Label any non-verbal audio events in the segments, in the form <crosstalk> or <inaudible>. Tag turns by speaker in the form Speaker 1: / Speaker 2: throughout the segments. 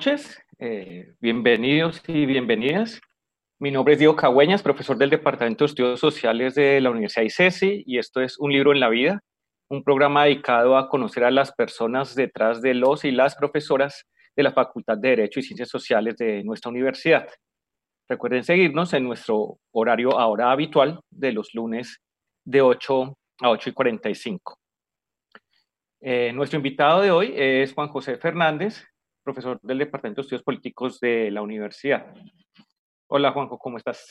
Speaker 1: Noches, eh, bienvenidos y bienvenidas. Mi nombre es Diego Cagüeñas, profesor del Departamento de Estudios Sociales de la Universidad ICESI y esto es Un libro en la vida, un programa dedicado a conocer a las personas detrás de los y las profesoras de la Facultad de Derecho y Ciencias Sociales de nuestra universidad. Recuerden seguirnos en nuestro horario ahora habitual de los lunes de 8 a 8 y 45. Eh, nuestro invitado de hoy es Juan José Fernández, profesor del Departamento de Estudios Políticos de la universidad. Hola Juanjo, ¿cómo estás?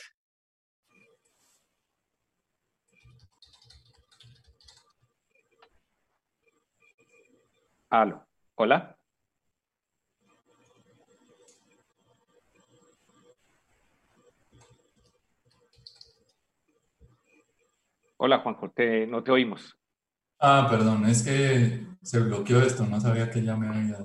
Speaker 1: Aló, hola. Hola Juanjo, no te oímos.
Speaker 2: Ah, perdón, es que se bloqueó esto, no sabía que ya me había.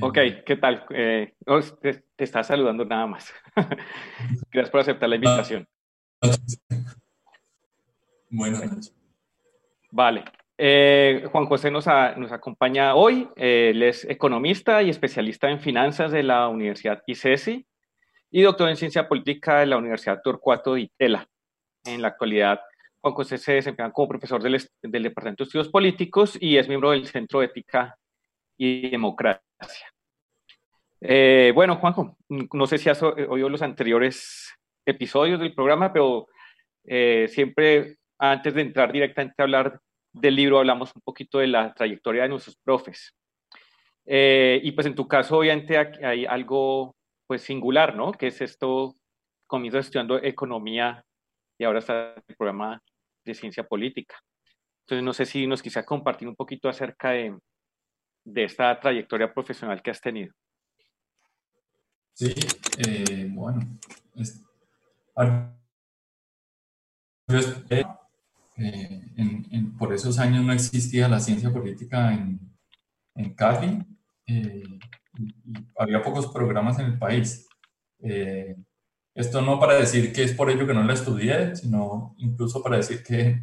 Speaker 1: Ok, ¿qué tal? Eh, oh, te, está saludando nada más. <laughs> Gracias por aceptar la invitación.
Speaker 2: Buenas noches.
Speaker 1: Vale. Eh, Juan José nos, nos acompaña hoy. Eh, él es economista y especialista en finanzas de la Universidad ICESI y doctor en ciencia política de la Universidad Torcuato de Itela. En la actualidad, Juan José se desempeña como profesor del, Departamento de Estudios Políticos y es miembro del Centro de Ética y Democracia. Eh, bueno, Juanjo, no sé si has oído los anteriores episodios del programa, pero eh, siempre antes de entrar directamente a hablar del libro, hablamos un poquito de la trayectoria de nuestros profes. Eh, y pues en tu caso, obviamente, hay algo pues singular, ¿no? Que es esto, comienzo estudiando economía y ahora está el programa de ciencia política. Entonces, no sé si nos quisiera compartir un poquito acerca de, de esta trayectoria profesional que has tenido.
Speaker 2: Sí, eh, bueno, eh, por esos años no existía la ciencia política en, en Cali eh, había pocos programas en el país. Esto no para decir que es por ello que no la estudié, sino incluso para decir que,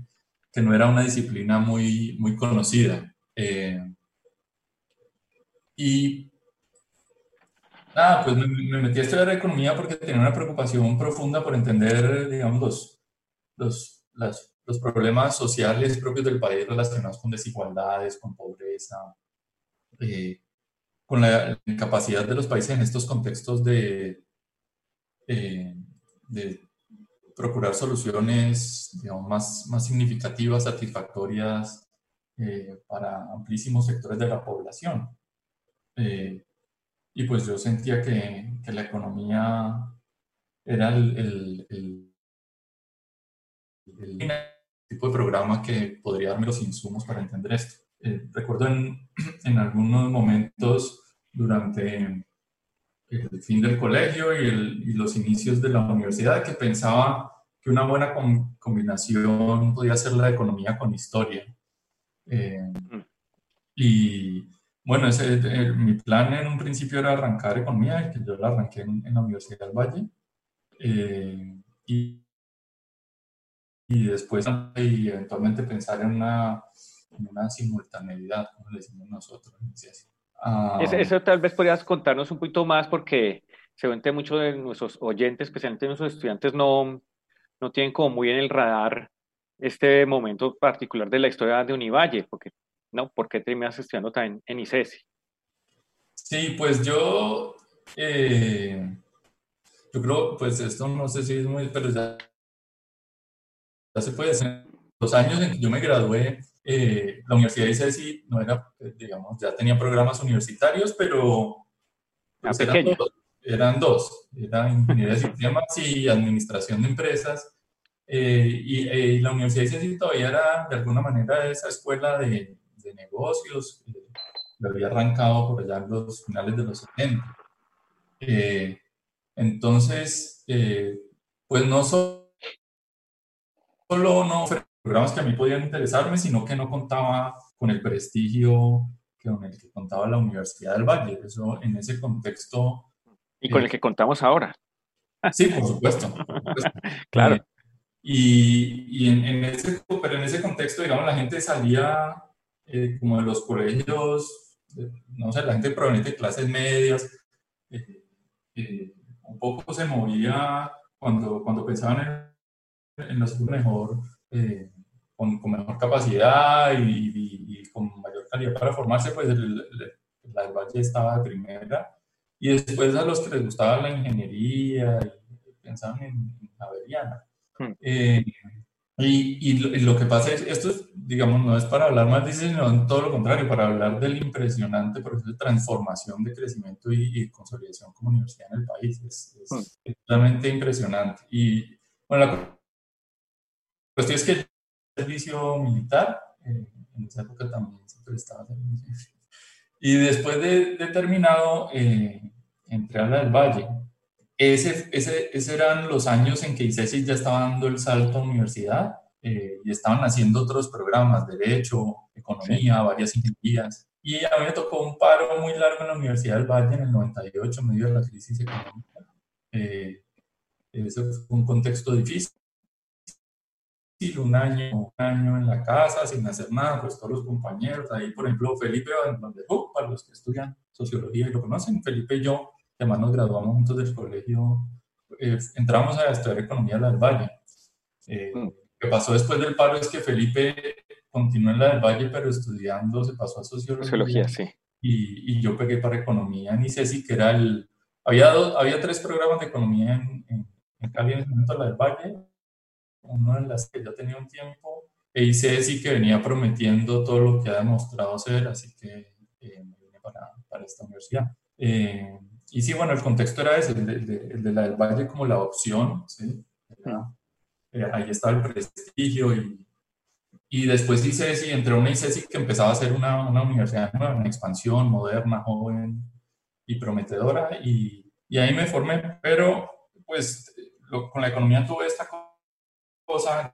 Speaker 2: que no era una disciplina muy, muy conocida. y Ah, pues me, metí a estudiar economía porque tenía una preocupación profunda por entender, digamos, los, los, los, problemas sociales propios del país relacionados con desigualdades, con pobreza, eh, con la incapacidad de los países en estos contextos de, eh, de procurar soluciones digamos, más, más significativas, satisfactorias eh, para amplísimos sectores de la población. Y pues yo sentía que, que la economía era el, el, el, tipo de programa que podría darme los insumos para entender esto. Eh, recuerdo en, <clears throat> en, algunos momentos durante el fin del colegio y, y, los inicios de la universidad que pensaba que una buena combinación podía ser la economía con historia. Eh, y, bueno, ese, eh, mi plan en un principio era arrancar economía, que yo la arranqué en, la Universidad del Valle. Eh, y, y, después y eventualmente pensar en una, en una simultaneidad, como le decimos nosotros.
Speaker 1: Ah, eso, tal vez podrías contarnos un poquito más porque seguramente muchos de nuestros oyentes, especialmente nuestros estudiantes, no, no tienen como muy en el radar este momento particular de la historia de Univalle, porque ¿no? ¿Por qué terminas estudiando también en ICESI?
Speaker 2: Sí, pues yo, eh, yo creo, pues esto no sé si es muy, pero ya, se puede hacer. Los años en que yo me gradué, eh, la Universidad de ICESI no era, pues, digamos, ya tenía programas universitarios, pero pues, eran, dos, eran, dos, era ingeniería de sistemas y administración de empresas. Eh, y, y, la Universidad de ICESI todavía era de alguna manera esa escuela de, de negocios, lo había arrancado por allá en los finales de los 70. Eh, entonces, eh, pues no solo, no programas que a mí podían interesarme, sino que no contaba con el prestigio con el que contaba la Universidad del Valle. Eso en ese contexto.
Speaker 1: Y con el eh, que contamos ahora.
Speaker 2: Sí, por supuesto. <laughs>
Speaker 1: claro.
Speaker 2: y, y en, en, ese, pero en ese contexto, digamos, la gente salía eh, como de los colegios no sé, la gente proveniente de clases medias, un poco se movía cuando, cuando pensaban en, en la mejor, con, con, mejor capacidad y, y, con mayor calidad para formarse, pues el, la del Valle estaba de primera. Y después a los que les gustaba la ingeniería y pensaban en, en Javeriana. Hmm. Eh, y, y, lo, que pasa es, esto digamos, no es para hablar más de sino todo lo contrario, para hablar del impresionante proceso de transformación, de crecimiento y, consolidación como universidad en el país. Es, es, hmm. realmente impresionante. Y bueno, la cuestión es que el servicio militar, eh, en esa época también se prestaba servicio. Y después de, de terminado, eh, entré a la del Valle ese, ese, ese, eran los años en que ICESI ya estaba dando el salto a universidad eh, y estaban haciendo otros programas, derecho, economía, varias ingenierías. Y a mí me tocó un paro muy largo en la Universidad del Valle en el 98, en medio de la crisis económica. Eh, ese fue un contexto difícil. Un año, un año en la casa sin hacer nada, pues todos los compañeros, ahí por ejemplo Felipe donde, uh, para los que estudian sociología y lo conocen, Felipe y yo además nos graduamos juntos del colegio, eh, entramos a estudiar economía en la del Valle. Eh, mm. Lo que pasó después del paro es que Felipe continuó en la del Valle, pero estudiando se pasó a sociología.
Speaker 1: Sociología, sí.
Speaker 2: Y, y yo pegué para economía en ICESI, que era el... Había, dos, había tres programas de economía en, en, en Cali en ese momento, la del Valle, uno de las que ya tenía un tiempo, e ICESI que venía prometiendo todo lo que ha demostrado ser, así que eh, me vine para, para esta universidad. Eh, y sí, bueno, el contexto era ese, el de, la del Valle como la opción, ¿sí? Eh, ahí estaba el prestigio y, y después ICESI, entré a una ICESI que empezaba a ser una, una universidad nueva, una expansión, moderna, joven y prometedora y, y ahí me formé, pero pues con la economía tuve esta cosa,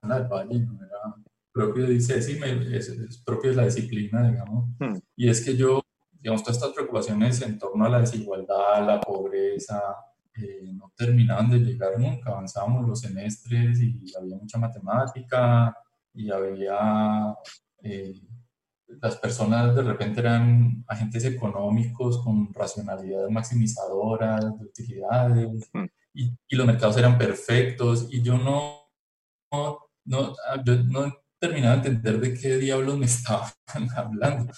Speaker 2: la del Valle no era propio de ICESI, es, es propio de la disciplina, digamos, hmm. y es que yo digamos, todas estas preocupaciones en torno a la desigualdad, la pobreza, eh, no terminaban de llegar nunca. Avanzábamos los semestres y había mucha matemática y había... Eh, las personas de repente eran agentes económicos con racionalidades maximizadoras de utilidades mm. y, y, los mercados eran perfectos y yo no, no, no, yo no terminaba de entender de qué diablos me <laughs> estaban hablando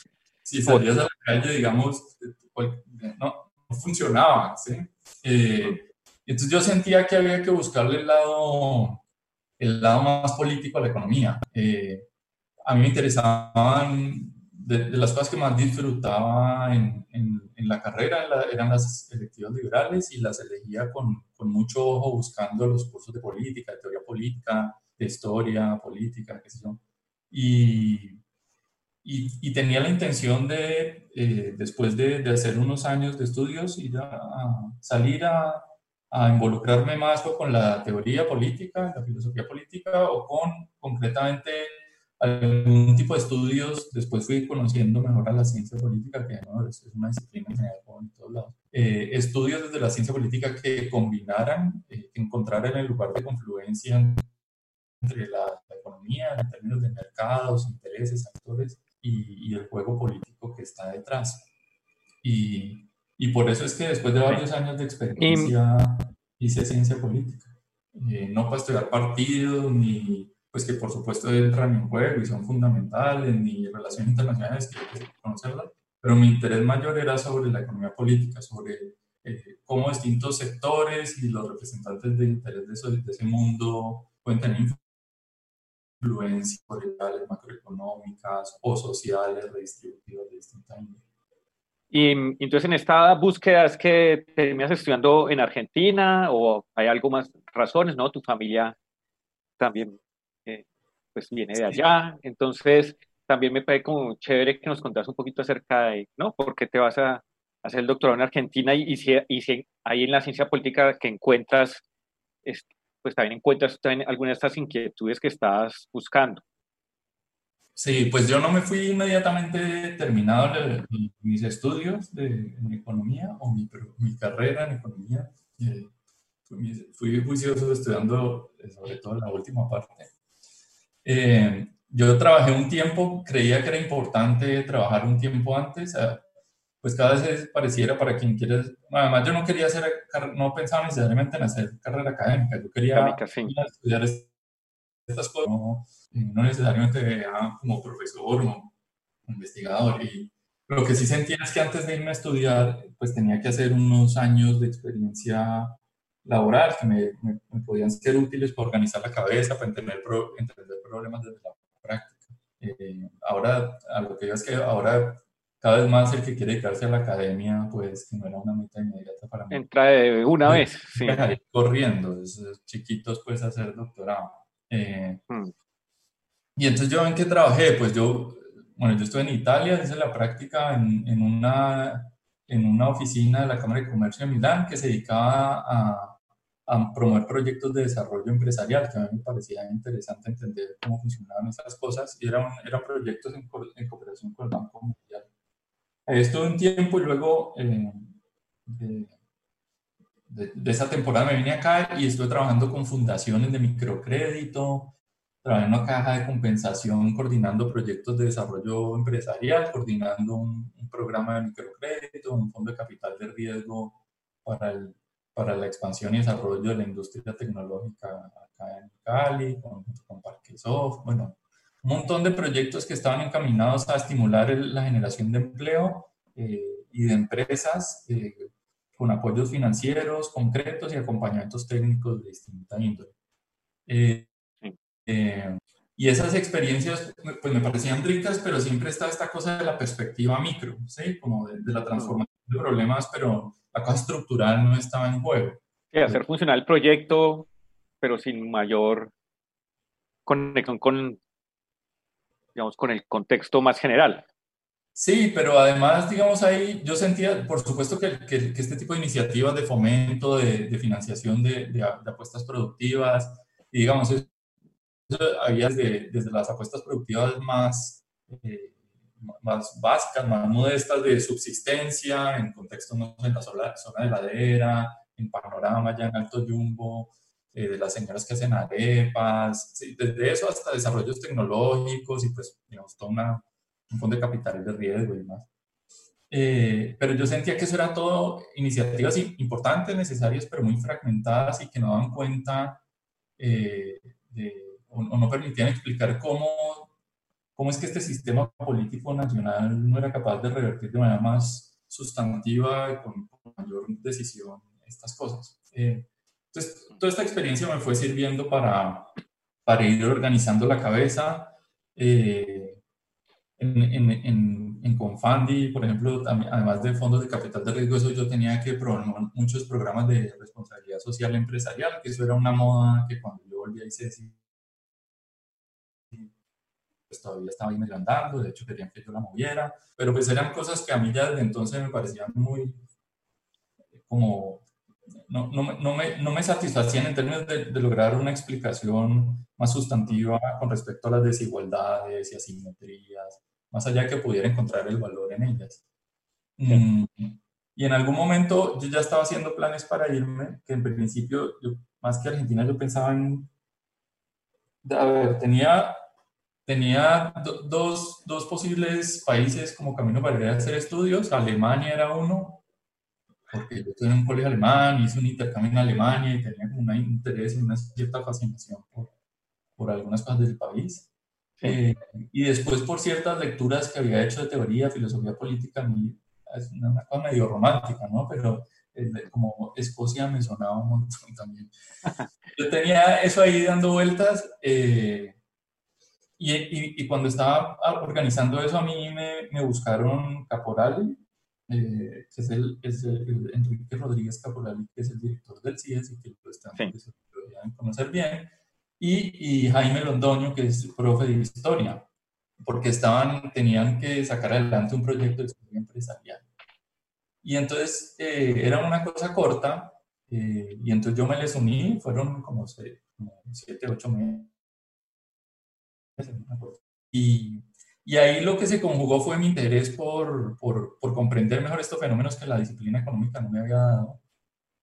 Speaker 2: si salías a la calle, digamos, pues, no, no funcionaba, ¿sí? Eh, entonces yo sentía que había que buscarle el lado, el lado más político a la economía. Eh, a mí me interesaban, de, las cosas que más disfrutaba en, en, la carrera eran las electivas liberales y las elegía con, con, mucho ojo buscando los cursos de política, de teoría política, de historia política, qué sé yo. Y, y, tenía la intención de, eh, después de, hacer unos años de estudios, ir a, salir a, involucrarme más con la teoría política, la filosofía política, o con concretamente algún tipo de estudios. Después fui conociendo mejor a la ciencia política, que ¿no? es una disciplina en todos lados. Eh, estudios desde la ciencia política que combinaran, eh, encontraran el lugar de confluencia entre la, la economía en términos de mercados, intereses, actores y, el juego político que está detrás. Y, y, por eso es que después de varios años de experiencia hice ciencia política. Eh, no para estudiar partidos, ni pues que por supuesto entran en juego y son fundamentales, ni relaciones internacionales que hay que conocerlas, pero mi interés mayor era sobre la economía política, sobre eh, cómo distintos sectores y los representantes de interés de, eso, de ese mundo tener influencias políticas, macroeconómicas o sociales redistributivas de distinta índole.
Speaker 1: Y entonces en esta búsqueda es que terminas estudiando en Argentina o hay algo más razones, ¿no? Tu familia también eh, pues viene de allá, entonces también me parece como chévere que nos contas un poquito acerca de, ¿no? ¿Por qué te vas a hacer el doctorado en Argentina y, y, si, y si ahí en la ciencia política que encuentras este, pues también encuentras también algunas de estas inquietudes que estás buscando.
Speaker 2: Sí, pues yo no me fui inmediatamente terminado mis estudios de, en economía o mi, mi, carrera en economía. Eh, fui, juicioso estudiando eh, sobre todo la última parte. Eh, yo trabajé un tiempo, creía que era importante trabajar un tiempo antes. Pues cada vez pareciera para quien quiere, además yo no quería hacer, no pensaba necesariamente en hacer carrera académica, yo quería estudiar estas cosas, no, no necesariamente como profesor o investigador. Y lo que sí sentía es que antes de irme a estudiar, pues tenía que hacer unos años de experiencia laboral que me, me, podían ser útiles para organizar la cabeza, para entender, entender problemas desde la práctica. Eh, ahora, a lo que digo es que ahora cada vez más el que quiere dedicarse a la academia, pues que no era una meta inmediata para mí.
Speaker 1: Entra de una
Speaker 2: pues,
Speaker 1: vez, <laughs> sí.
Speaker 2: Corriendo, chiquitos pues hacer doctorado. Eh, hmm. Y entonces yo en qué trabajé, pues yo, bueno, yo estuve en Italia, hice la práctica en, en, una, en una oficina de la Cámara de Comercio de Milán que se dedicaba a a promover proyectos de desarrollo empresarial, que a mí me parecía interesante entender cómo funcionaban esas cosas, y eran, eran proyectos en, en, cooperación con el Banco Mundial. Estuve un tiempo y luego eh, de, de, esa temporada me vine acá y estuve trabajando con fundaciones de microcrédito, trabajé en una caja de compensación coordinando proyectos de desarrollo empresarial, coordinando un, un programa de microcrédito, un fondo de capital de riesgo para el para la expansión y desarrollo de la industria tecnológica acá en Cali, con, con Parquesoft, bueno, un montón de proyectos que estaban encaminados a estimular la generación de empleo eh, y de empresas eh, con apoyos financieros concretos y acompañamientos técnicos de distinta índole. Eh, y esas experiencias pues me parecían ricas, pero siempre está esta cosa de la perspectiva micro, ¿sí? Como de, de la transformación de problemas, pero la cosa estructural no estaba en juego.
Speaker 1: Sí, hacer funcionar el proyecto, pero sin mayor conexión con, digamos, con el contexto más general.
Speaker 2: Sí, pero además, digamos, ahí yo sentía, por supuesto, que, que, este tipo de iniciativas de fomento, de, de financiación de, de, apuestas productivas, y digamos, eso, había desde, desde, las apuestas productivas más, eh, más básicas, más modestas de subsistencia, en contexto no en la zona, zona de ladera, en panorama ya en alto jumbo, eh, de las señoras que hacen arepas, desde eso hasta desarrollos tecnológicos y pues, digamos, todo una, un fondo de capital de riesgo y demás. Eh, pero yo sentía que eso era todo iniciativas importantes, necesarias, pero muy fragmentadas y que no daban cuenta eh, de, o, no permitían explicar cómo cómo es que este sistema político nacional no era capaz de revertir de manera más sustantiva y con, mayor decisión estas cosas. Eh, entonces, toda esta experiencia me fue sirviendo para, ir organizando la cabeza. Eh, en, en, en, por ejemplo, además de fondos de capital de riesgo, eso yo tenía que promover muchos programas de responsabilidad social empresarial, que eso era una moda que cuando yo volví a ICESI pues todavía estaba ahí andando, de hecho querían que yo la moviera, pero pues eran cosas que a mí ya desde entonces me parecían muy como no, no, no, me, no me, satisfacían en términos de, de, lograr una explicación más sustantiva con respecto a las desigualdades y asimetrías, más allá de que pudiera encontrar el valor en ellas. Mm, y en algún momento yo ya estaba haciendo planes para irme, que en principio, yo, más que Argentina, yo pensaba en... A ver, tenía tenía dos, dos, posibles países como camino para ir a hacer estudios. Alemania era uno, porque yo estuve en un colegio alemán, hice un intercambio en Alemania y tenía como un interés y una cierta fascinación por, por algunas cosas del país. Eh, y después por ciertas lecturas que había hecho de teoría, filosofía política, es una cosa medio romántica, ¿no? Pero como Escocia me sonaba un montón <laughs> también. Yo tenía eso ahí dando vueltas. Eh, y, y, cuando estaba organizando eso, a mí me, me buscaron Caporali, eh, que es, el, es el, Enrique Rodríguez Caporali, que es el director del CIES y que lo están sí. conocer bien, y, y, Jaime Londoño, que es profe de historia, porque estaban, tenían que sacar adelante un proyecto de historia empresarial. Y entonces eh, era una cosa corta, eh, y entonces yo me les uní, fueron como, seis, como siete, ocho meses y, y ahí lo que se conjugó fue mi interés por, por, por, comprender mejor estos fenómenos que la disciplina económica no me había dado,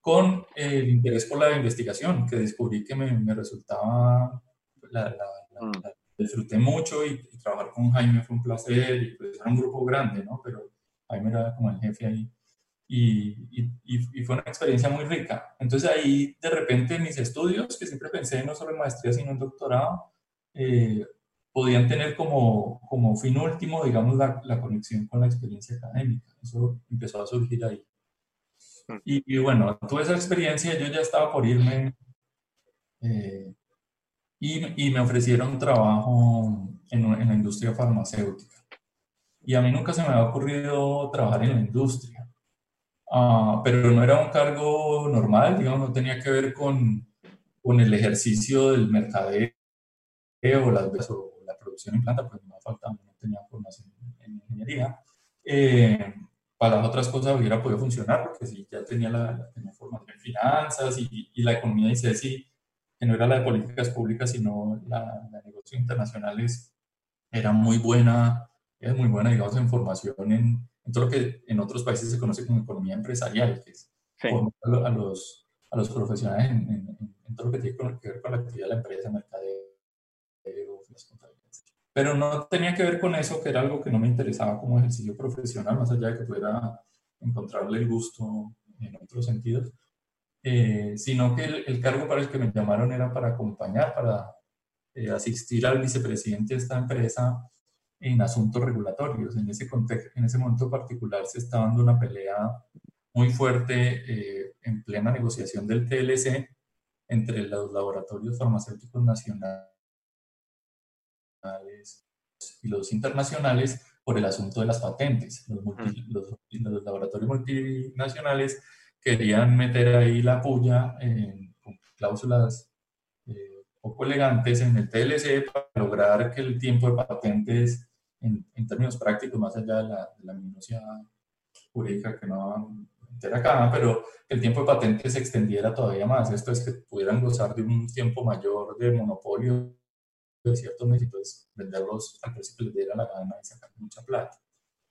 Speaker 2: con el interés por la investigación, que descubrí que me, me resultaba, la, la, mm. disfruté mucho y, trabajar con Jaime fue un placer, y pues era un grupo grande, ¿no? Pero Jaime era como el jefe ahí. Y, y, fue una experiencia muy rica. Entonces ahí de repente mis estudios, que siempre pensé no solo en maestría, sino en doctorado, eh, podían tener como, como fin último, digamos, la, la, conexión con la experiencia académica. Eso empezó a surgir ahí. Mm. Y, bueno, tuve esa experiencia, yo ya estaba por irme eh, y, y, me ofrecieron trabajo en, en, la industria farmacéutica. Y a mí nunca se me había ocurrido trabajar en la industria. Ah, pero no era un cargo normal, digamos, no tenía que ver con, con el ejercicio del mercadeo o, las, o producción en planta, pues no faltaba, no tenía formación en ingeniería. Eh, para las otras cosas hubiera podido funcionar, porque sí, ya tenía la, formación en finanzas y, y, la economía dice sí, que no era la de políticas públicas, sino la, de negocios internacionales, era muy buena, es muy buena, digamos, en formación en, en, todo lo que en otros países se conoce como economía empresarial, que es formar a los, a los profesionales en, en, todo lo que tiene que ver con la actividad de la empresa, mercadeo, pero no tenía que ver con eso, que era algo que no me interesaba como ejercicio profesional, más allá de que pudiera encontrarle el gusto en otros sentidos, eh, sino que el, cargo para el que me llamaron era para acompañar, para eh, asistir al vicepresidente de esta empresa en asuntos regulatorios. En ese, contexto, en ese momento particular se estaba dando una pelea muy fuerte eh, en plena negociación del TLC entre los laboratorios farmacéuticos nacionales y los internacionales por el asunto de las patentes. Los, los, laboratorios multinacionales querían meter ahí la puya en, con cláusulas eh, poco elegantes en el TLC para lograr que el tiempo de patentes, en, en términos prácticos, más allá de la, de la minucia jurídica que no van a meter acá, pero que el tiempo de patentes se extendiera todavía más. Esto es que pudieran gozar de un tiempo mayor de monopolio de ciertos meses, venderlos al precio que les diera la gana y sacar mucha plata.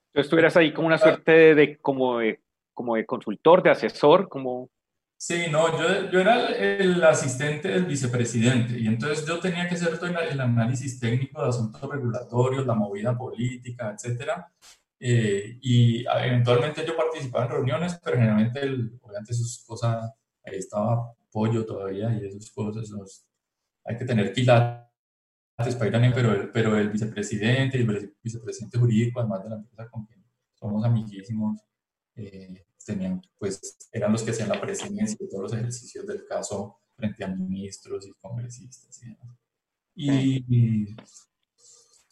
Speaker 1: Entonces estuvieras ahí como una suerte de, como, de, como de consultor, de asesor, como...
Speaker 2: Sí, no, yo, yo era el, asistente del vicepresidente y entonces yo tenía que hacer todo el análisis técnico de asuntos regulatorios, la movida política, etcétera. Eh, y eventualmente yo participaba en reuniones, pero generalmente, el, obviamente, sus cosas, ahí estaba pollo todavía y esas cosas, los, hay que tener quilates pero el, pero el vicepresidente y el vicepresidente jurídico, además de la empresa con quien somos amiguísimos, eh, tenían, pues, eran los que hacían la presidencia de todos los ejercicios del caso frente a ministros y congresistas y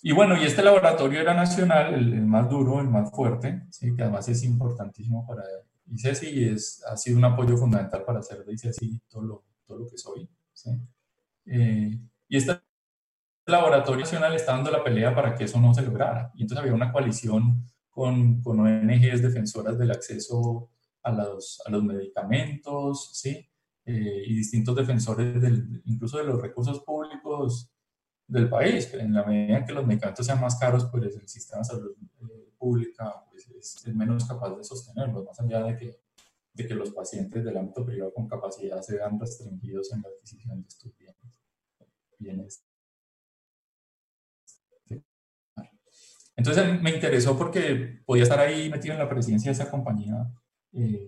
Speaker 2: Y, bueno, y este laboratorio era nacional, el, más duro, el más fuerte, ¿sí? que además es importantísimo para ICESI y es, ha sido un apoyo fundamental para hacer de ICESI todo lo, todo lo que soy. ¿sí? Eh, y esta laboratorio nacional está dando la pelea para que eso no se lograra. Y entonces había una coalición con, con ONGs defensoras del acceso a los, a los medicamentos, ¿sí? Eh, y distintos defensores del, incluso de los recursos públicos del país. En la medida en que los medicamentos sean más caros, pues el sistema de salud eh, pública pues, es, menos capaz de sostenerlos, más allá de que, de que los pacientes del ámbito privado con capacidad se vean restringidos en la adquisición de estos bienes. bienes Entonces me interesó porque podía estar ahí metido en la presidencia de esa compañía, eh,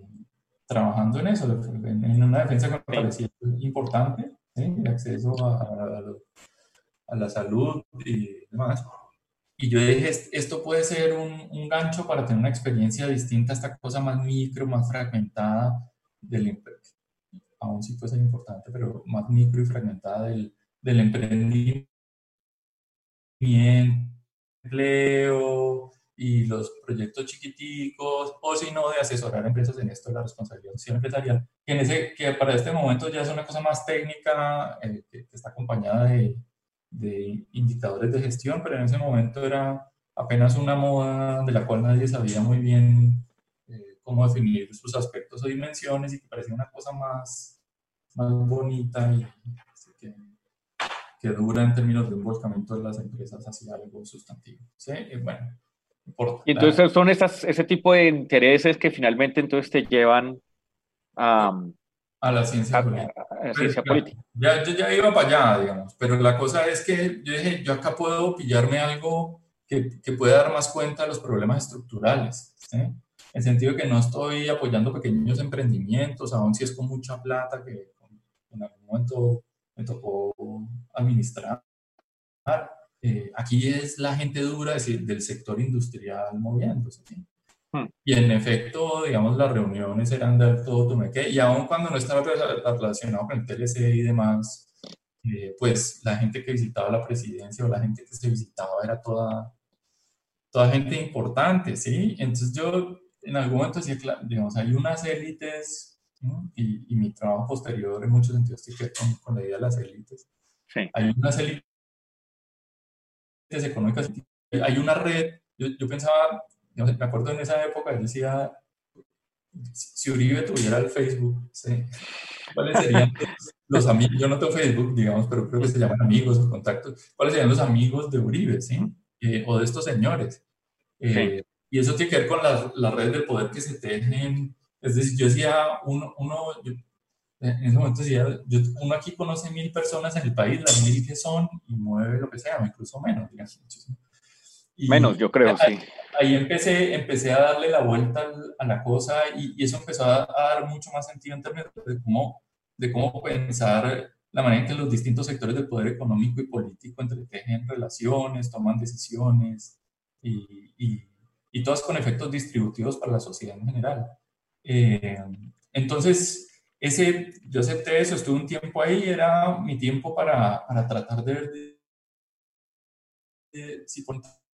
Speaker 2: trabajando en eso, en, una defensa que me parecía importante, el acceso a, a, la salud y demás. Y yo dije, esto puede ser un, un, gancho para tener una experiencia distinta a esta cosa más micro, más fragmentada del aún sí puede ser importante, pero más micro y fragmentada del, del emprendimiento empleo y los proyectos chiquiticos, o si no, de asesorar a empresas en esto de la responsabilidad social empresarial, que, en ese, que para este momento ya es una cosa más técnica, eh, que, está acompañada de, de, indicadores de gestión, pero en ese momento era apenas una moda de la cual nadie sabía muy bien eh, cómo definir sus aspectos o dimensiones y que parecía una cosa más, más bonita y que dura en términos de un volcamiento de las empresas hacia algo sustantivo. ¿sí? Y bueno,
Speaker 1: Y entonces son esas, ese tipo de intereses que finalmente entonces te llevan a...
Speaker 2: a la ciencia política.
Speaker 1: la ciencia política.
Speaker 2: Ya, yo ya iba para allá, digamos, pero la cosa es que yo dije, yo acá puedo pillarme algo que, que puede dar más cuenta de los problemas estructurales. En el sentido de que no estoy apoyando pequeños emprendimientos, aun si es con mucha plata que en algún momento me tocó administrar. Eh, aquí es la gente dura decir, del sector industrial moviéndose. Hmm. Y en efecto, digamos, las reuniones eran de todo tumeque, y aun cuando no estaba relacionado con el TLC y demás, eh, pues la gente que visitaba la presidencia o la gente que se visitaba era toda, toda gente importante, ¿sí? Entonces yo en algún momento decía, digamos, hay unas élites, y, mi trabajo posterior en muchos sentidos tiene que ver con, la idea de las élites. Sí. Hay unas élites económicas, hay una red, yo, yo pensaba, me acuerdo en esa época, yo decía, si Uribe tuviera el Facebook, ¿sí? ¿cuáles serían los amigos? Yo no tengo Facebook, digamos, pero creo que se llaman amigos o contactos. ¿Cuáles serían los amigos de Uribe, sí? Eh, o de estos señores. Eh, y eso tiene que ver con las la redes de poder que se tejen. Es decir, yo decía, uno, uno en ese momento decía, yo, uno aquí conoce mil personas en el país, las mil que son, y mueve lo que sea, incluso menos, digamos.
Speaker 1: menos, yo creo, sí
Speaker 2: ahí empecé, empecé a darle la vuelta a la cosa y, eso empezó a, dar mucho más sentido en términos de cómo, de cómo pensar la manera en que los distintos sectores del poder económico y político entretejen relaciones, toman decisiones y, y, y todas con efectos distributivos para la sociedad en general. Eh, entonces, ese, yo acepté eso, estuve un tiempo ahí, era mi tiempo para, para tratar de ver si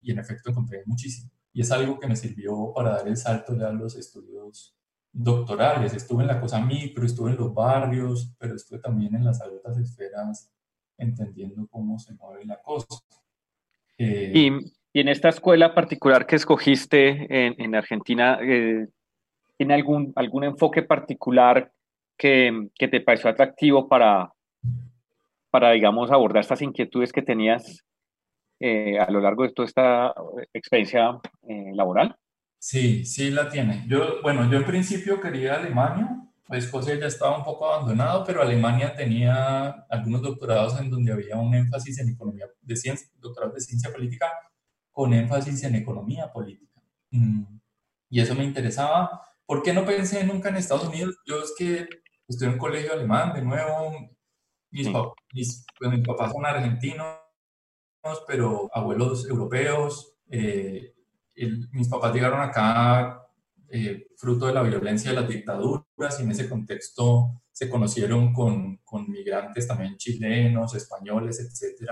Speaker 2: y en efecto encontré muchísimo y es algo que me sirvió para dar el salto ya a los estudios doctorales. Estuve en la cosa micro, estuve en los barrios, pero estuve también en las altas esferas entendiendo cómo se mueve la cosa.
Speaker 1: Eh, y, y, en esta escuela particular que escogiste en, en Argentina, eh, ¿tiene algún, algún enfoque particular que, que, te pareció atractivo para, para, digamos, abordar estas inquietudes que tenías eh, a lo largo de toda esta experiencia eh, laboral?
Speaker 2: Sí, sí la tiene. Yo, bueno, yo en principio quería Alemania. Escocia ya estaba un poco abandonado, pero Alemania tenía algunos doctorados en donde había un énfasis en economía de ciencia, doctorado de ciencia política con énfasis en economía política. Mm, y eso me interesaba. ¿Por qué no pensé nunca en Estados Unidos? Yo es que estoy en un colegio alemán, de nuevo, mis, mis, pues, mis papás son argentinos, pero abuelos europeos. Eh, mis papás llegaron acá eh, fruto de la violencia de las dictaduras y en ese contexto se conocieron con, con migrantes también chilenos, españoles, etc.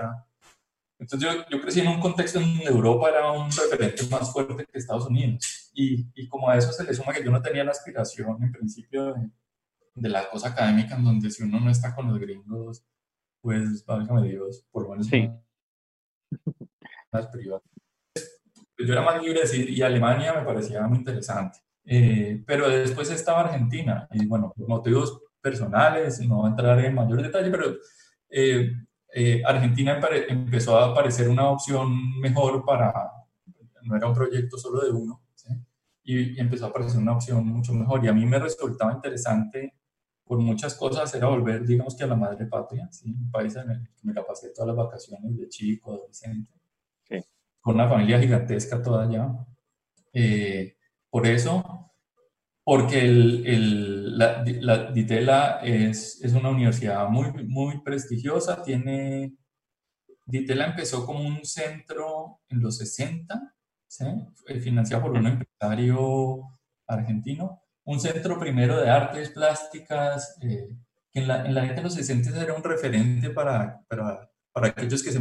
Speaker 2: Entonces yo, yo, crecí en un contexto en donde Europa era un referente más fuerte que Estados Unidos. Y, y, como a eso se le suma que yo no tenía la aspiración en principio de, de, la cosa académica en donde si uno no está con los gringos, pues válgame Dios, por lo menos sí <laughs> privadas. Yo era más libre de decir, y Alemania me parecía muy interesante. Eh, pero después estaba Argentina, y bueno, por motivos personales, no voy a entrar en mayor detalle, pero eh, eh, Argentina empezó a parecer una opción mejor para, no era un proyecto solo de uno, y, y, empezó a parecer una opción mucho mejor. Y a mí me resultaba interesante por muchas cosas, era volver, digamos que a la madre patria, ¿sí? un país en el que me la pasé todas las vacaciones de chico, adolescente con una familia gigantesca toda allá. Eh, por eso, porque el, el, la, la, Ditela es, es, una universidad muy, muy prestigiosa, tiene... Ditela empezó como un centro en los 60, ¿sí? financiado por un empresario argentino, un centro primero de artes plásticas, eh, que en la, en la década de los 60 era un referente para, para, para aquellos que se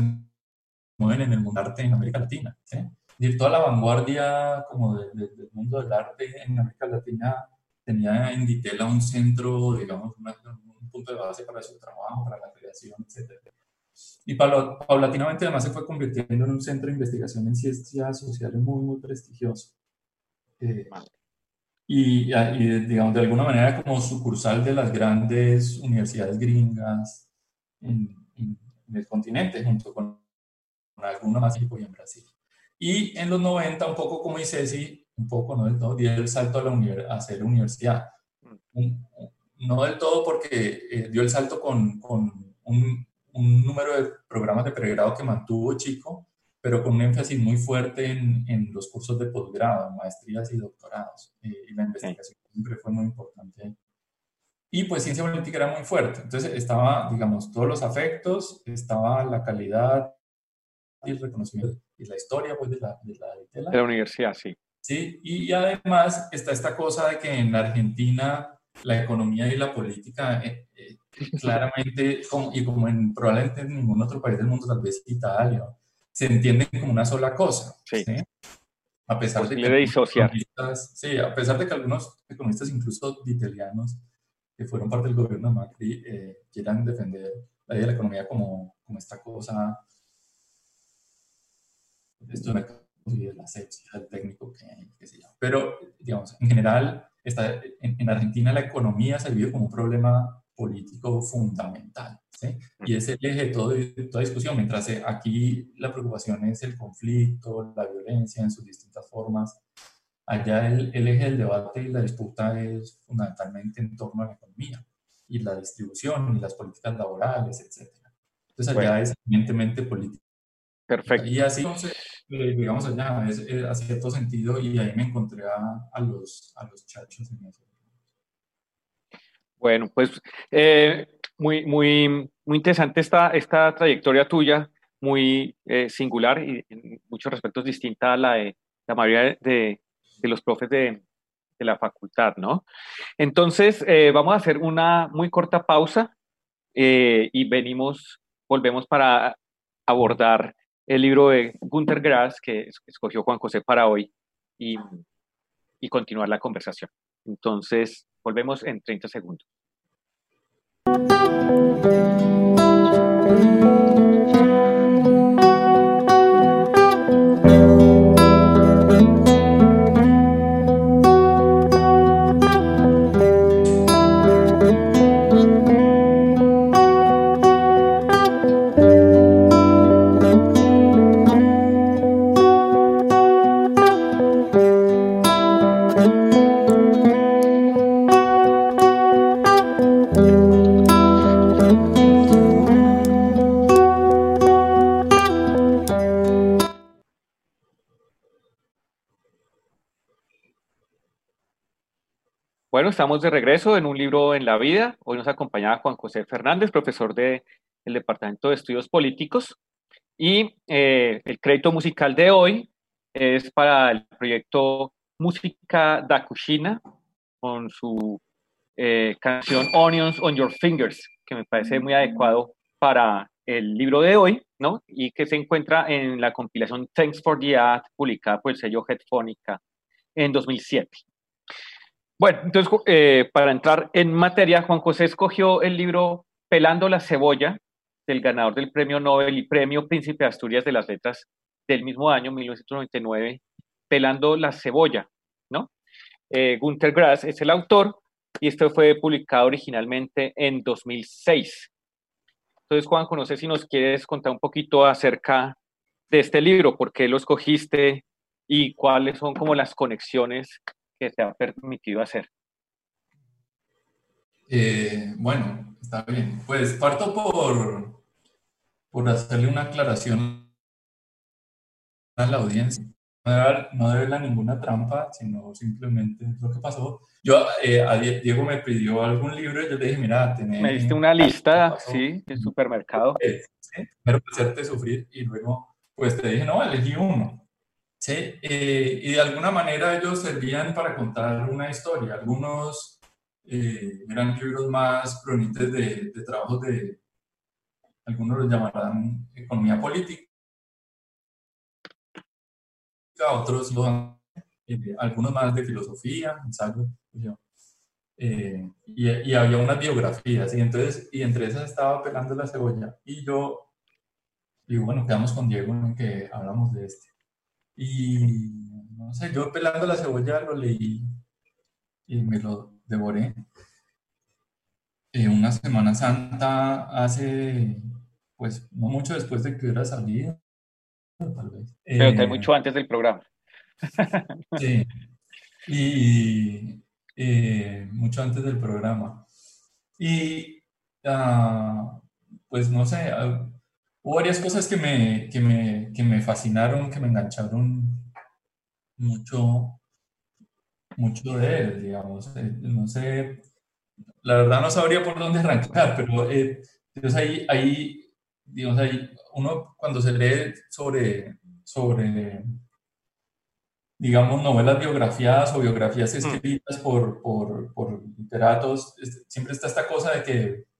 Speaker 2: mueven en el mundo arte en América Latina. ¿sí? Y toda la vanguardia como del mundo del arte en América Latina tenía en Ditela un centro, digamos, un punto de base para su trabajo, para la creación, etc. Y paulatinamente además se fue convirtiendo en un centro de investigación en ciencias sociales muy, muy prestigioso. Eh, y, y, digamos, de alguna manera como sucursal de las grandes universidades gringas en, en el continente, junto con algunos más y en Brasil. Y en los 90, un poco como dice Ceci, un poco, no del todo, dio el salto a, la a hacer universidad. no del todo porque eh, dio el salto con, con un, un, número de programas de pregrado que mantuvo chico, pero con un énfasis muy fuerte en, en los cursos de posgrado, maestrías y doctorados. y la investigación siempre fue muy importante. Y pues ciencia política era muy fuerte. Entonces estaba, digamos, todos los afectos, estaba la calidad y el reconocimiento y la historia pues, de, la, de, la,
Speaker 1: de la universidad, sí.
Speaker 2: Sí, y además está esta cosa de que en la Argentina la economía y la política eh, eh, <laughs> claramente, y como en probablemente en ningún otro país del mundo, tal vez Italia, se entienden como una sola cosa. Sí.
Speaker 1: A pesar de que
Speaker 2: sí, a pesar de que algunos economistas, incluso italianos, que fueron parte del gobierno de Macri, eh, quieran defender la idea de la economía como, como esta cosa, esto de la asepsia, el técnico, que, qué sé yo. Pero, digamos, en general, está, en, Argentina la economía se vive como un problema político fundamental. ¿sí? Y es el eje de, todo, de toda discusión, mientras eh, aquí la preocupación es el conflicto, la violencia en sus distintas formas. Allá el, el eje del debate y la disputa es fundamentalmente en torno a la economía y la distribución y las políticas laborales, etc. Entonces allá es evidentemente política.
Speaker 1: Perfecto.
Speaker 2: Y así eh, digamos allá, es, eh, hacía todo sentido y ahí me encontré a, los, a los chachos en eso.
Speaker 1: Bueno, pues eh, muy, muy, muy interesante esta, esta trayectoria tuya, muy singular y en muchos respectos distinta a la de la mayoría de, los profes de, la facultad, ¿no? Entonces, vamos a hacer una muy corta pausa y venimos, volvemos para abordar el libro de Gunther Grass que escogió Juan José para hoy y, y continuar la conversación. Entonces, volvemos en 30 segundos. Bueno, estamos de regreso en un libro en la vida. Hoy nos acompaña Juan José Fernández, profesor del Departamento de Estudios Políticos. Y eh, el crédito musical de hoy es para el proyecto Música da Cucina, con su eh, canción Onions on Your Fingers, que me parece muy adecuado para el libro de hoy, ¿no? Y que se encuentra en la compilación Thanks for the Ad, publicada por el sello Headphonica en 2007. Bueno, entonces, eh, para entrar en materia, Juan José escogió el libro Pelando la cebolla, del ganador del Premio Nobel y Premio Príncipe de Asturias de las Letras del mismo año, 1999, Pelando la cebolla, ¿no? Eh, Gunther Grass es el autor y esto fue publicado originalmente en 2006. Entonces, Juan, no sé si nos quieres contar un poquito acerca de este libro, por qué lo escogiste y cuáles son como las conexiones que te ha permitido hacer?
Speaker 2: Eh, bueno, está bien. Pues parto por, por hacerle una aclaración a la audiencia. No debe, no ninguna trampa, sino simplemente lo que pasó. Yo, eh, a Diego me pidió algún libro y yo le dije, mira, tenés...
Speaker 1: Me diste una lista, sí, en supermercado.
Speaker 2: ¿sí? Primero hacerte sufrir y luego, pues te dije, no, elegí uno. ¿Sí? Eh, y de alguna manera ellos servían para contar una historia. Algunos eh, eran libros más provenientes de, trabajos de, algunos los llamarán economía política, otros eh, algunos más de filosofía, ensayo, y, y, había unas biografías, y, entonces, y entre esas estaba pelando la cebolla, y yo, y bueno, quedamos con Diego en que hablamos de este. Y no sé, yo pelando la cebolla lo leí y me lo devoré. Eh, una Semana Santa hace, pues, no mucho después de que hubiera salido, tal vez.
Speaker 1: Pero eh, mucho antes del programa. <laughs>
Speaker 2: sí. Y eh, mucho antes del programa. Y, ah, pues, no sé, hubo varias cosas que me, que me, que me fascinaron, que me engancharon mucho, mucho de él, digamos. Eh, no sé, la verdad no sabría por dónde <laughs> arrancar, pero eh, ahí, ahí, digamos, ahí, uno cuando se lee sobre, sobre digamos, novelas biografiadas o biografías mm. escritas por, por, por literatos, siempre está esta cosa de que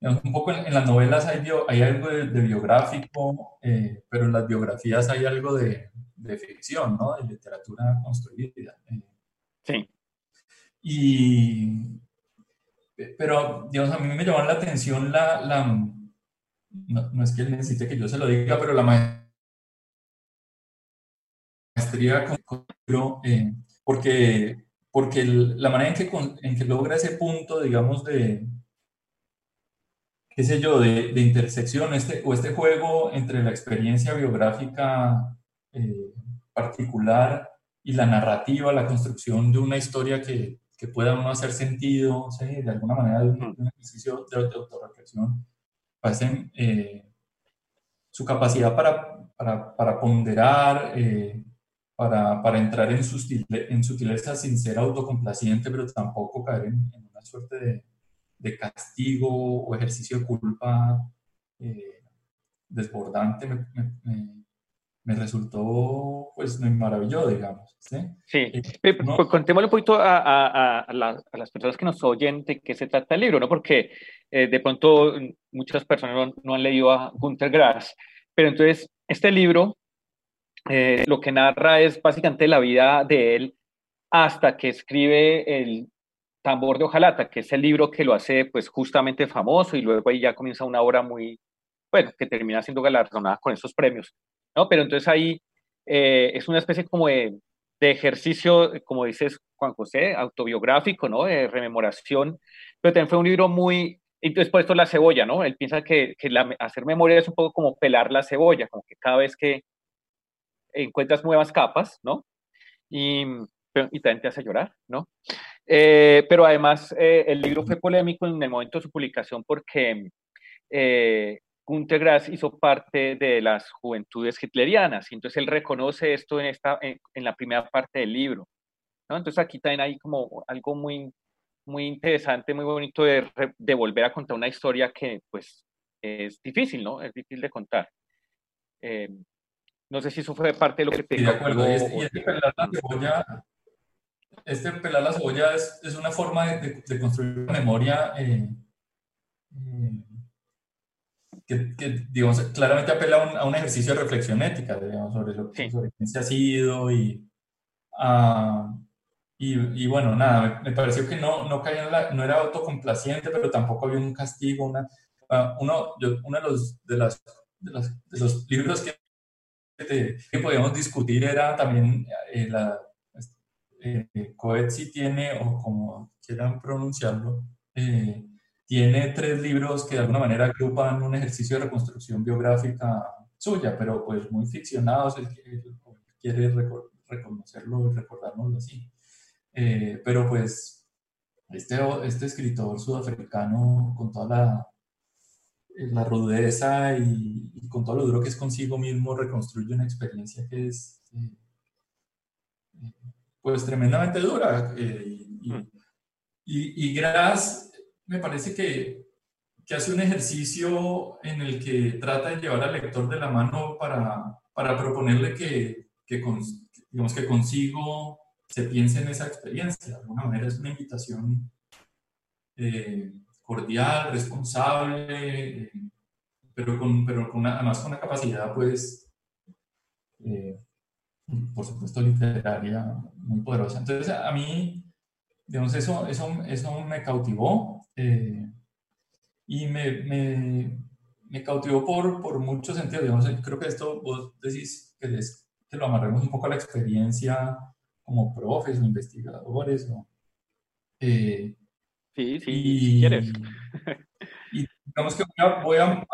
Speaker 2: un poco en, las novelas hay, hay algo de, biográfico, eh, pero en las biografías hay algo de, de ficción, ¿no? De literatura construida. Eh.
Speaker 1: Sí.
Speaker 2: Y, pero, digamos, a mí me llamó la atención la, la no, es que él necesite que yo se lo diga, pero la maestría con, eh, porque, porque la manera en que, en que logra ese punto, digamos, de, qué sé yo, de, de intersección este, o este juego entre la experiencia biográfica eh, particular y la narrativa, la construcción de una historia que, que pueda uno hacer sentido, de alguna manera de un, ejercicio de, autorreflexión, parecen eh, su capacidad para, para, para ponderar, eh, para, para, entrar en, en sutileza sin ser autocomplaciente, pero tampoco caer en, una suerte de, de, castigo o ejercicio de culpa eh, desbordante, me, me resultó, pues, me maravilló, digamos. Sí,
Speaker 1: sí. Eh, pues, contémosle un poquito a, a, las personas que nos oyen de qué se trata el libro, ¿no? Porque eh, de pronto muchas personas no, han leído a Gunter Grass, pero entonces este libro eh, lo que narra es básicamente la vida de él hasta que escribe el Tambor de Ojalata, que es el libro que lo hace pues justamente famoso y luego ahí ya comienza una obra muy, bueno, que termina siendo galardonada con esos premios. ¿no? Pero entonces ahí eh, es una especie como de, ejercicio, como dices Juan José, autobiográfico, ¿no? De rememoración, pero también fue un libro muy, entonces por esto la cebolla, ¿no? Él piensa que, hacer memoria es un poco como pelar la cebolla, como que cada vez que encuentras nuevas capas, ¿no? Y, y también te hace llorar, ¿no? Eh, pero además eh, el libro fue polémico en el momento de su publicación porque Günter Grass hizo parte de las juventudes hitlerianas, y entonces él reconoce esto en, esta, en, la primera parte del libro. ¿no? Entonces aquí también hay como algo muy, muy interesante, muy bonito de, de, volver a contar una historia que pues es difícil, ¿no? Es difícil de contar. Eh, no sé si eso fue parte de lo que te...
Speaker 2: Sí, de acuerdo. Y este, este, pelar la cebolla, este pelar la cebolla es, es una forma de, de, construir memoria eh, eh, que, digamos, claramente apela a un, ejercicio de reflexión ética, digamos, sobre lo que se ha sido y, uh, y, y, bueno, nada, me, pareció que no, no, caía la, no era autocomplaciente, pero tampoco había un castigo, una, uh, uno, yo, uno de los, de, las, de, los, de los libros que, que podíamos discutir era también eh, la, eh, Coetzee tiene, o como quieran pronunciarlo, eh, tiene tres libros que de alguna manera agrupan un ejercicio de reconstrucción biográfica suya, pero pues muy ficcionados, él quiere, reconocerlo y recordárnoslo así. Eh, pero pues este, este escritor sudafricano con toda la, la rudeza y, con todo lo duro que es consigo mismo reconstruye una experiencia que es eh, pues tremendamente dura. Eh, y, mm. y, y Gras me parece que, que, hace un ejercicio en el que trata de llevar al lector de la mano para, para proponerle que, que, digamos, que consigo se piense en esa experiencia. De alguna manera es una invitación eh, cordial, responsable, eh, pero, con, pero con además con una capacidad, pues, eh, por supuesto, literaria muy poderosa. Entonces, a mí, digamos, eso, eso, eso me cautivó. Eh, y me, me, me, cautivó por, por muchos sentidos. Digamos, creo que esto vos decís que, que lo amarremos un poco a la experiencia como profes o investigadores. ¿no?
Speaker 1: Eh, sí, sí, y, si quieres.
Speaker 2: y digamos que voy a,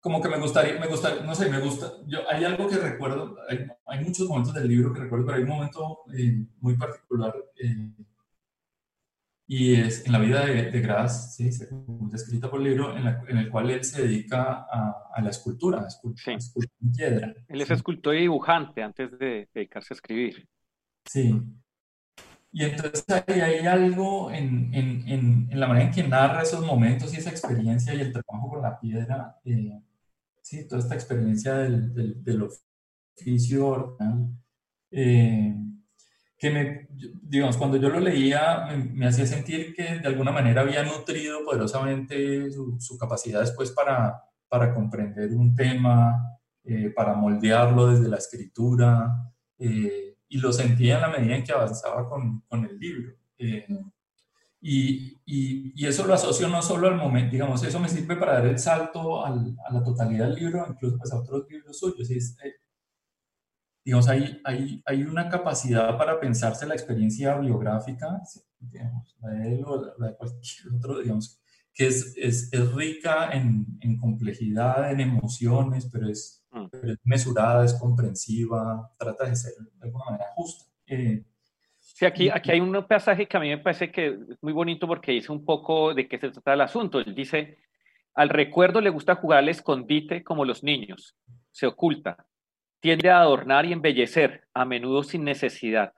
Speaker 2: como que me gustaría, me gusta, no sé, me gusta, yo, hay algo que recuerdo, hay, hay, muchos momentos del libro que recuerdo, pero hay un momento eh, muy particular y es en la vida de, de Gras, ¿sí? descrita por el libro, en, en, el cual él se dedica a, a la escultura, a escultura, en piedra.
Speaker 1: Él es escultor y dibujante antes de dedicarse a escribir.
Speaker 2: Sí. Y entonces ahí hay algo en, en, en, la manera en que narra esos momentos y esa experiencia y el trabajo con la piedra, eh, sí, toda esta experiencia del, del, del oficio eh, que me, digamos, cuando yo lo leía me, hacía sentir que de alguna manera había nutrido poderosamente su, capacidad después para, para comprender un tema, eh, para moldearlo desde la escritura, eh, y lo sentía en la medida en que avanzaba con, con el libro. Eh, y, y, y, eso lo asocio no solo al momento, digamos, eso me sirve para dar el salto al, a la totalidad del libro, incluso pues, a otros libros suyos. Es, digamos, hay, hay, hay una capacidad para pensarse la experiencia biográfica, digamos, la de él o la de cualquier otro, digamos, que es, es, es rica en, en, complejidad, en emociones, pero es, mm. pero es, mesurada, es comprensiva, trata de ser de alguna manera justa. Eh,
Speaker 1: sí, aquí, aquí hay un pasaje que a mí me parece que es muy bonito porque dice un poco de qué se trata el asunto. Él dice, al recuerdo le gusta jugar al escondite como los niños, se oculta, tiende a adornar y embellecer, a menudo sin necesidad.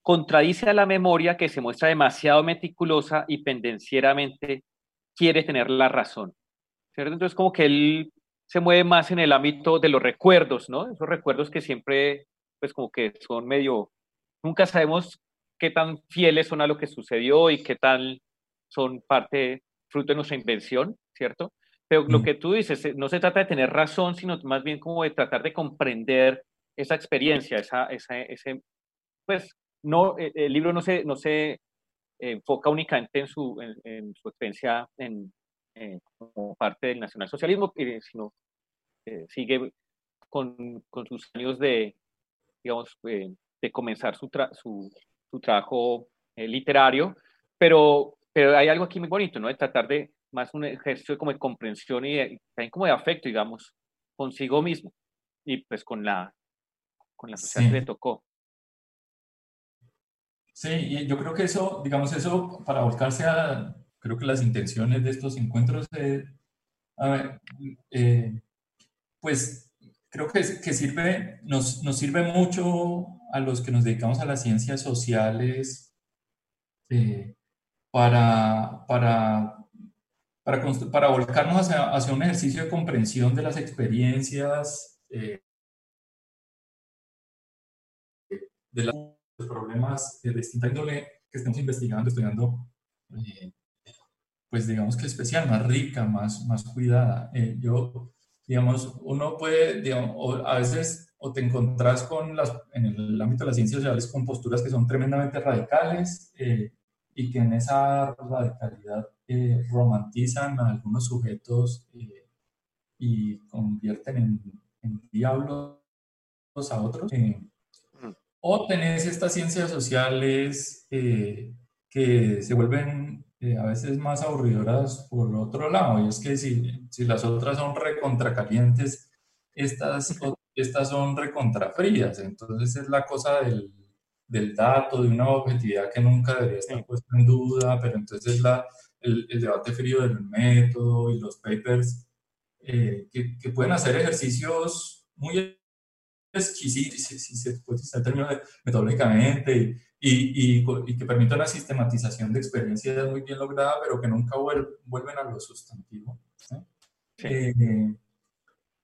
Speaker 1: Contradice a la memoria que se muestra demasiado meticulosa y pendencieramente quiere tener la razón. ¿cierto? Entonces, como que él se mueve más en el ámbito de los recuerdos, ¿no? Esos recuerdos que siempre, pues como que son medio, nunca sabemos qué tan fieles son a lo que sucedió y qué tal son parte, fruto de nuestra invención, ¿cierto? Pero lo mm. que tú dices, eh, no se trata de tener razón, sino más bien como de tratar de comprender esa experiencia, esa, esa ese, pues, no, eh, el libro no se, no se enfoca únicamente en su, en, su experiencia en, como parte del nacionalsocialismo, eh, sino sigue con, con, sus años de, digamos, de comenzar su, su, su trabajo literario, pero, pero hay algo aquí muy bonito, ¿no? De tratar de más un ejercicio como de comprensión y, también como de afecto, digamos, consigo mismo y pues con la, con la sociedad que le tocó.
Speaker 2: Sí, y yo creo que eso, digamos, eso para volcarse a, creo que las intenciones de estos encuentros, a ver, eh, pues creo que, que sirve, nos, nos, sirve mucho a los que nos dedicamos a las ciencias sociales eh, para, para para, para volcarnos hacia, hacia, un ejercicio de comprensión de las experiencias, eh, de los problemas de distinta índole que estemos investigando, estudiando, eh, pues digamos que especial, más rica, más, más cuidada. Eh, yo, digamos, uno puede, digamos, a veces o te encontrás con las, en el ámbito de las ciencias sociales con posturas que son tremendamente radicales y que en esa radicalidad eh, romantizan a algunos sujetos eh, y convierten en, en, diablos a otros. Eh, o tenés estas ciencias sociales que se vuelven a veces más aburridoras por otro lado, y es que si, si las otras son recontracalientes, estas, estas son recontrafrías, entonces es la cosa del, del dato, de una objetividad que nunca debería estar puesta en duda, pero entonces la, el, debate frío del método y los papers, eh, que, que, pueden hacer ejercicios muy exquisitos, si, se puede el término metodológicamente, y, y, y, que permiten una sistematización de experiencias muy bien lograda, pero que nunca vuelven a lo sustantivo. Eh,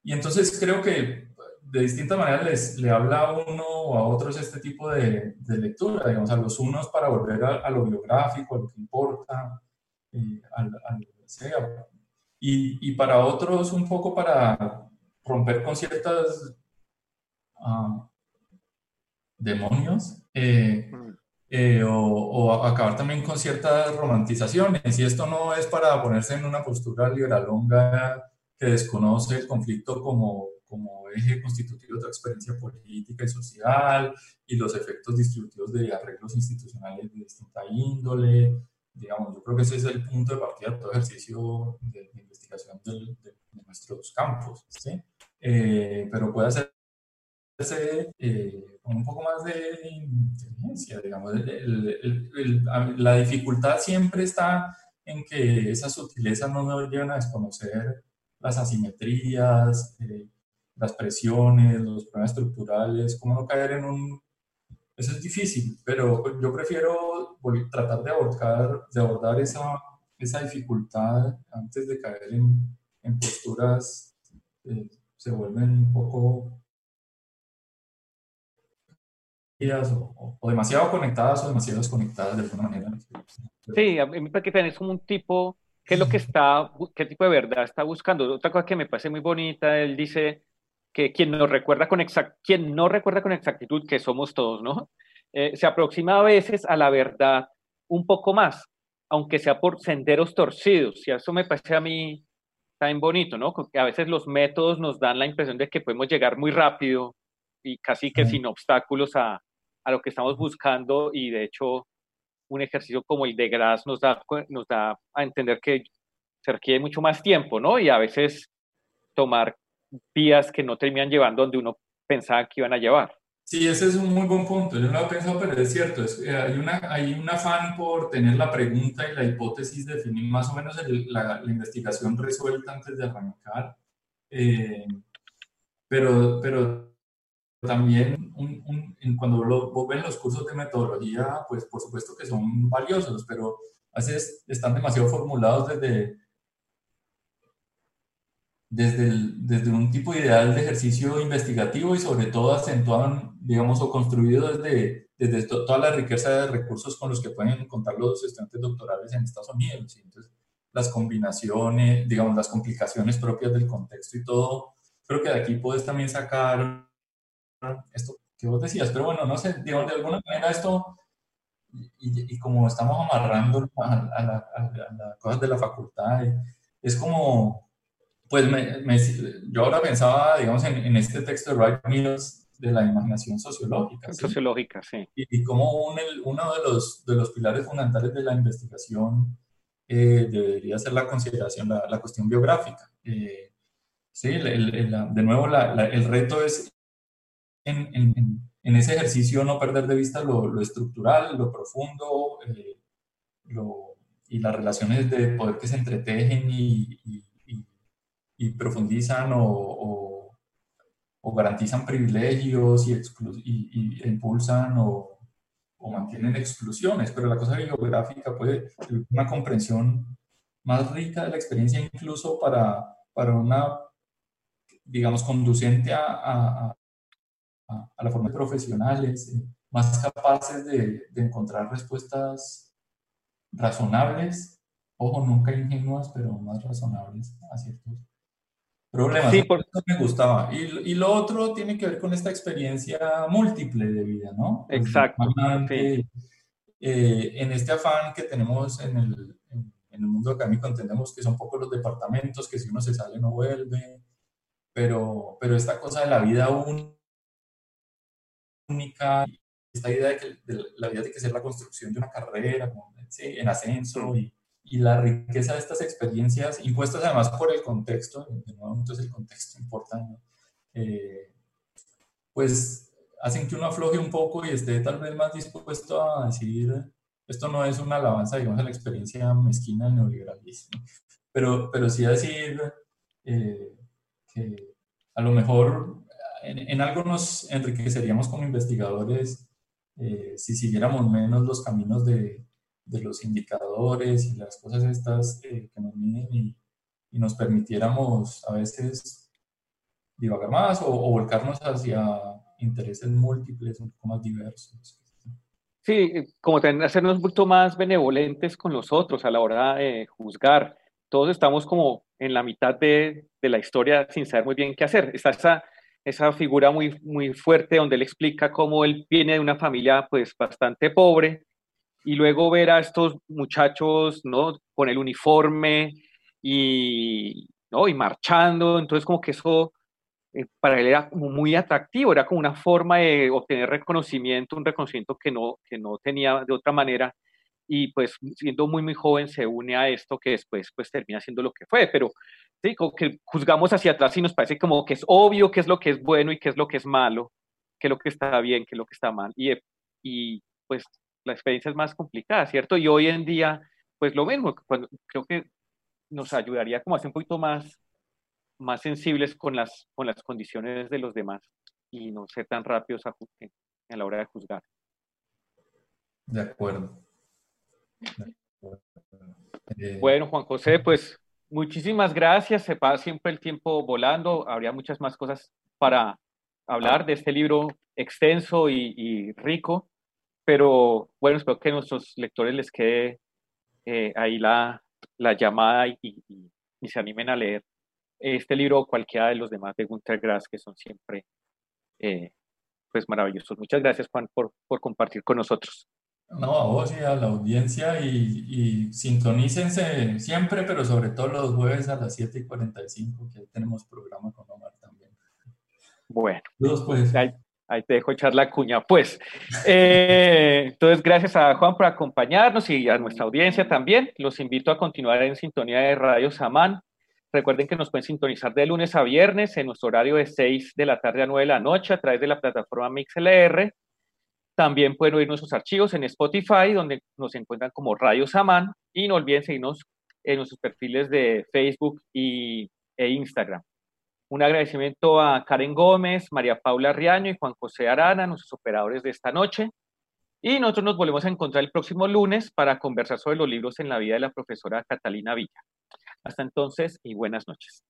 Speaker 2: y entonces creo que de distintas maneras les, le habla a uno o a otros este tipo de, de lectura, digamos, a los unos para volver a, a, lo biográfico, a lo que importa, eh, y, y, para otros un poco para romper con ciertas uh, demonios eh, eh, o, o, acabar también con ciertas romantizaciones. Y esto no es para ponerse en una postura liberalonga que desconoce el conflicto como, como eje constitutivo de la experiencia política y social y los efectos distributivos de arreglos institucionales de distinta índole digamos, yo creo que ese es el punto de partida de todo ejercicio de, investigación de, nuestros campos, ¿sí? Eh, pero puede hacerse eh, con un poco más de inteligencia, digamos. la dificultad siempre está en que esas sutilezas no nos llevan a desconocer las asimetrías, eh, las presiones, los problemas estructurales, cómo no caer en un... Eso es difícil, pero yo prefiero tratar de abordar, de abordar esa, esa dificultad antes de caer en, en posturas que eh, se vuelven un poco o, o, demasiado conectadas o demasiado desconectadas de alguna manera.
Speaker 1: Sí, a mí me parece que tenés como un tipo, ¿qué es lo que está, qué tipo de verdad está buscando? Otra cosa que me parece muy bonita, él dice que quien no recuerda con, exact, quien no recuerda con exactitud, que somos todos, ¿no? <laughs> Eh, se aproxima a veces a la verdad un poco más, aunque sea por senderos torcidos, y eso me parece a mí tan bonito, ¿no? Porque a veces los métodos nos dan la impresión de que podemos llegar muy rápido y casi que sin obstáculos a, a lo que estamos buscando y de hecho un ejercicio como el de Gras nos da, nos da a entender que se requiere mucho más tiempo, ¿no? Y a veces tomar vías que no terminan llevando donde uno pensaba que iban a llevar.
Speaker 2: Sí, ese es un muy buen punto. Yo no lo he pensado, pero es cierto. Es, eh, hay, una, hay un afán por tener la pregunta y la hipótesis, definir más o menos la, la, investigación resuelta antes de arrancar. Eh, pero, pero también cuando lo, vos ven los cursos de metodología, pues por supuesto que son valiosos, pero a veces están demasiado formulados desde, desde, desde un tipo ideal de ejercicio investigativo y sobre todo acentuaban, digamos, o construido desde, desde toda la riqueza de recursos con los que pueden contar los estudiantes doctorales en Estados Unidos. Entonces, las combinaciones, digamos, las complicaciones propias del contexto y todo, creo que de aquí puedes también sacar esto que vos decías, pero bueno, no sé, de alguna manera esto, y, como estamos amarrando a, las cosas de la facultad, es como, pues me, yo ahora pensaba, digamos, en, este texto de Wright Mills de la imaginación sociológica.
Speaker 1: Sociológica, sí.
Speaker 2: Y, como uno de los, de los pilares fundamentales de la investigación eh, debería ser la consideración, la, la cuestión biográfica. Eh, sí, de nuevo, el reto es en, en, ese ejercicio no perder de vista lo, lo estructural, lo profundo eh, lo, y las relaciones de poder que se entretejen y, y, y, profundizan o, o, o, garantizan privilegios y, y impulsan o, o, mantienen exclusiones, pero la cosa bibliográfica puede una comprensión más rica de la experiencia incluso para, para una, digamos, conducente a, a, la forma de profesionales, eh, más capaces de, de, encontrar respuestas razonables, ojo, nunca ingenuas, pero más razonables a ciertos problemas. Sí, por... Eso me gustaba. Y, y, lo otro tiene que ver con esta experiencia múltiple de vida, ¿no?
Speaker 1: Pues, Exacto.
Speaker 2: Sí. Eh, en este afán que tenemos en el, en, en el mundo académico entendemos que son pocos los departamentos, que si uno se sale no vuelve, pero, pero esta cosa de la vida uno única, esta idea de que la vida tiene que ser la construcción de una carrera en ascenso y, y, la riqueza de estas experiencias impuestas además por el contexto, de nuevo entonces el contexto importa, eh, pues hacen que uno afloje un poco y esté tal vez más dispuesto a decir, esto no es una alabanza, digamos, a la experiencia mezquina del neoliberalismo, pero, pero sí a decir eh, que a lo mejor en, algo nos enriqueceríamos como investigadores eh, si siguiéramos menos los caminos de, de, los indicadores y las cosas estas eh, que nos miden y, y, nos permitiéramos a veces divagar más o, volcarnos hacia intereses múltiples, un poco más diversos.
Speaker 1: Sí, como tener, hacernos un poquito más benevolentes con los otros a la hora de juzgar. Todos estamos como en la mitad de, de la historia sin saber muy bien qué hacer. Está esa esa figura muy, muy fuerte donde él explica cómo él viene de una familia pues bastante pobre y luego ver a estos muchachos, ¿no? Con el uniforme y, ¿no? y marchando, entonces como que eso eh, para él era muy atractivo, era como una forma de obtener reconocimiento, un reconocimiento que no, que no tenía de otra manera y pues siendo muy muy joven se une a esto que después pues termina siendo lo que fue, pero ¿sí? Como que juzgamos hacia atrás y nos parece como que es obvio qué es lo que es bueno y qué es lo que es malo. qué es lo que está bien, qué es lo que está mal. Y, y pues la experiencia es más complicada, ¿cierto? Y hoy en día, pues lo mismo, creo que nos ayudaría como a ser un poquito más, más sensibles con las, con las condiciones de los demás y no ser tan rápidos a la hora de juzgar.
Speaker 2: De acuerdo.
Speaker 1: Eh, bueno, Juan José, pues muchísimas gracias. Se pasa siempre el tiempo volando. Habría muchas más cosas para hablar de este libro extenso y, rico, pero bueno, espero que a nuestros lectores les quede eh, ahí la, la llamada y, se animen a leer este libro o cualquiera de los demás de Gunter Grass que son siempre eh, pues maravillosos. Muchas gracias Juan por compartir con nosotros.
Speaker 2: No, a vos y a la audiencia y, y sintonícense siempre, pero sobre todo los jueves a las 7 y 45, que tenemos programa con Omar también.
Speaker 1: Bueno, pues. ahí, te dejo echar la cuña. Pues, eh, entonces, gracias a Juan por acompañarnos y a nuestra audiencia también. Los invito a continuar en sintonía de Radio Samán. Recuerden que nos pueden sintonizar de lunes a viernes en nuestro horario de 6 de la tarde a 9 de la noche a través de la plataforma MixLR también pueden oír nuestros archivos en Spotify, donde nos encuentran como Radio Samán. Y no olviden seguirnos en nuestros perfiles de Facebook y, e Instagram. Un agradecimiento a Karen Gómez, María Paula Riaño y Juan José Arana, nuestros operadores de esta noche. Y nosotros nos volvemos a encontrar el próximo lunes para conversar sobre los libros en la vida de la profesora Catalina Villa. Hasta entonces y buenas noches.